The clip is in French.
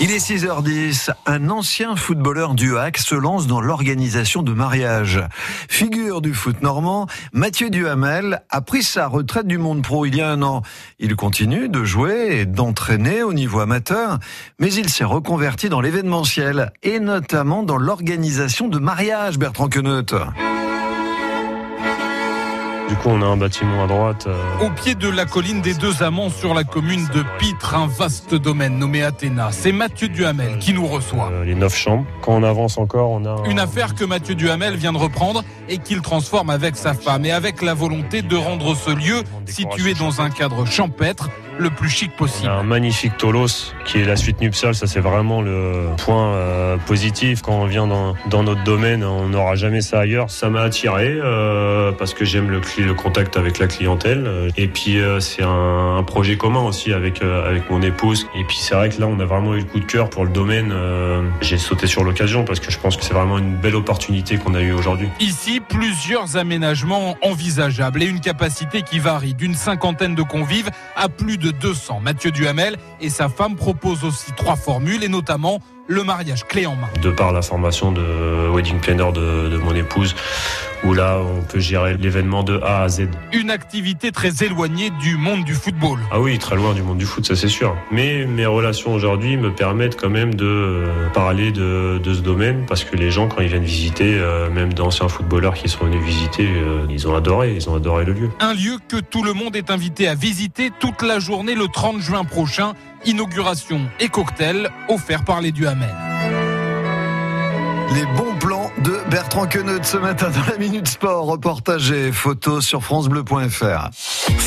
Il est 6h10. Un ancien footballeur du HAC se lance dans l'organisation de mariage. Figure du foot normand, Mathieu Duhamel a pris sa retraite du monde pro il y a un an. Il continue de jouer et d'entraîner au niveau amateur, mais il s'est reconverti dans l'événementiel et notamment dans l'organisation de mariage, Bertrand Queneut. Du coup, on a un bâtiment à droite. Euh, Au pied de la colline des Deux Amants, sur la commune de Pitre, un vaste domaine nommé Athéna. C'est Mathieu Duhamel qui nous reçoit. Euh, les neuf chambres. Quand on avance encore, on a. Une affaire que Mathieu Duhamel vient de reprendre et qu'il transforme avec sa femme et avec la volonté de rendre ce lieu, situé dans un cadre champêtre, le plus chic possible. Un magnifique Tolos qui est la suite nuptiale, ça c'est vraiment le point euh, positif quand on vient dans, dans notre domaine, on n'aura jamais ça ailleurs. Ça m'a attiré euh, parce que j'aime le, le, contact avec la clientèle et puis euh, c'est un, un, projet commun aussi avec euh, avec mon épouse et puis c'est vrai que là on a vraiment eu le coup de cœur pour le domaine. Euh, j'ai sauté sur l'occasion parce que je pense que c'est vraiment une belle opportunité qu'on a eu aujourd'hui. Ici, plusieurs aménagements envisageables et une capacité qui varie d'une cinquantaine de convives à plus de 200. Mathieu Duhamel et sa femme proposent aussi trois formules et notamment le mariage clé en main. De par la formation de wedding planner de, de mon épouse, où là on peut gérer l'événement de A à Z. Une activité très éloignée du monde du football. Ah oui, très loin du monde du foot, ça c'est sûr. Mais mes relations aujourd'hui me permettent quand même de parler de, de, ce domaine parce que les gens quand ils viennent visiter, euh, même d'anciens footballeurs qui sont venus visiter, euh, ils ont adoré, ils ont adoré le lieu. Un lieu que tout le monde est invité à visiter toute la journée le 30 juin prochain. Inauguration et cocktail offerts par les Duhamel. Les bons plans de Bertrand Queneut ce matin dans la Minute Sport, reportage et photos sur francebleu.fr.